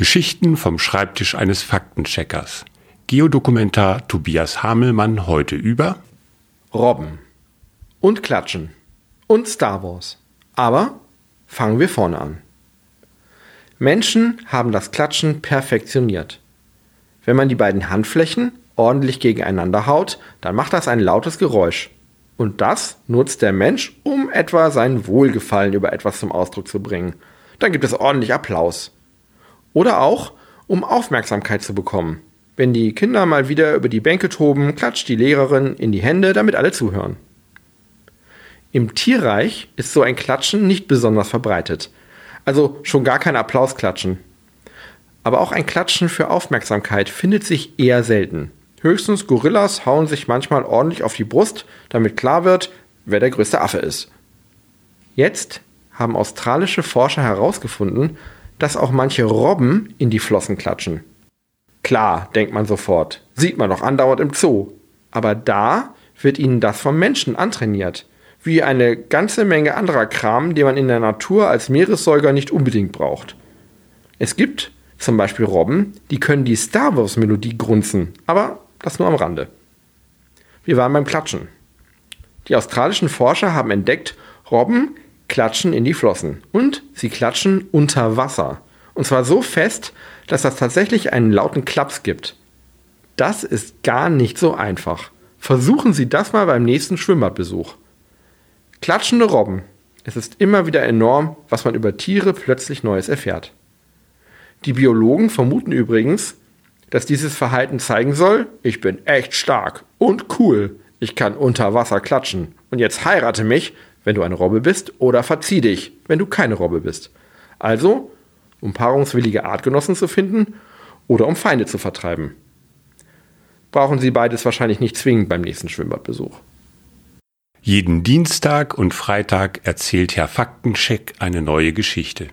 Geschichten vom Schreibtisch eines Faktencheckers. Geodokumentar Tobias Hamelmann heute über Robben und Klatschen und Star Wars. Aber fangen wir vorne an. Menschen haben das Klatschen perfektioniert. Wenn man die beiden Handflächen ordentlich gegeneinander haut, dann macht das ein lautes Geräusch. Und das nutzt der Mensch, um etwa sein Wohlgefallen über etwas zum Ausdruck zu bringen. Dann gibt es ordentlich Applaus. Oder auch, um Aufmerksamkeit zu bekommen. Wenn die Kinder mal wieder über die Bänke toben, klatscht die Lehrerin in die Hände, damit alle zuhören. Im Tierreich ist so ein Klatschen nicht besonders verbreitet. Also schon gar kein Applausklatschen. Aber auch ein Klatschen für Aufmerksamkeit findet sich eher selten. Höchstens Gorillas hauen sich manchmal ordentlich auf die Brust, damit klar wird, wer der größte Affe ist. Jetzt haben australische Forscher herausgefunden, dass auch manche Robben in die Flossen klatschen. Klar, denkt man sofort, sieht man doch andauernd im Zoo. Aber da wird ihnen das vom Menschen antrainiert. Wie eine ganze Menge anderer Kram, den man in der Natur als Meeressäuger nicht unbedingt braucht. Es gibt zum Beispiel Robben, die können die Star Wars Melodie grunzen, aber das nur am Rande. Wir waren beim Klatschen. Die australischen Forscher haben entdeckt, Robben klatschen in die Flossen. Und sie klatschen unter Wasser. Und zwar so fest, dass das tatsächlich einen lauten Klaps gibt. Das ist gar nicht so einfach. Versuchen Sie das mal beim nächsten Schwimmbadbesuch. Klatschende Robben. Es ist immer wieder enorm, was man über Tiere plötzlich Neues erfährt. Die Biologen vermuten übrigens, dass dieses Verhalten zeigen soll, ich bin echt stark und cool. Ich kann unter Wasser klatschen. Und jetzt heirate mich, wenn du eine Robbe bist, oder verzieh dich, wenn du keine Robbe bist. Also, um paarungswillige Artgenossen zu finden oder um Feinde zu vertreiben. Brauchen Sie beides wahrscheinlich nicht zwingend beim nächsten Schwimmbadbesuch. Jeden Dienstag und Freitag erzählt Herr Faktencheck eine neue Geschichte.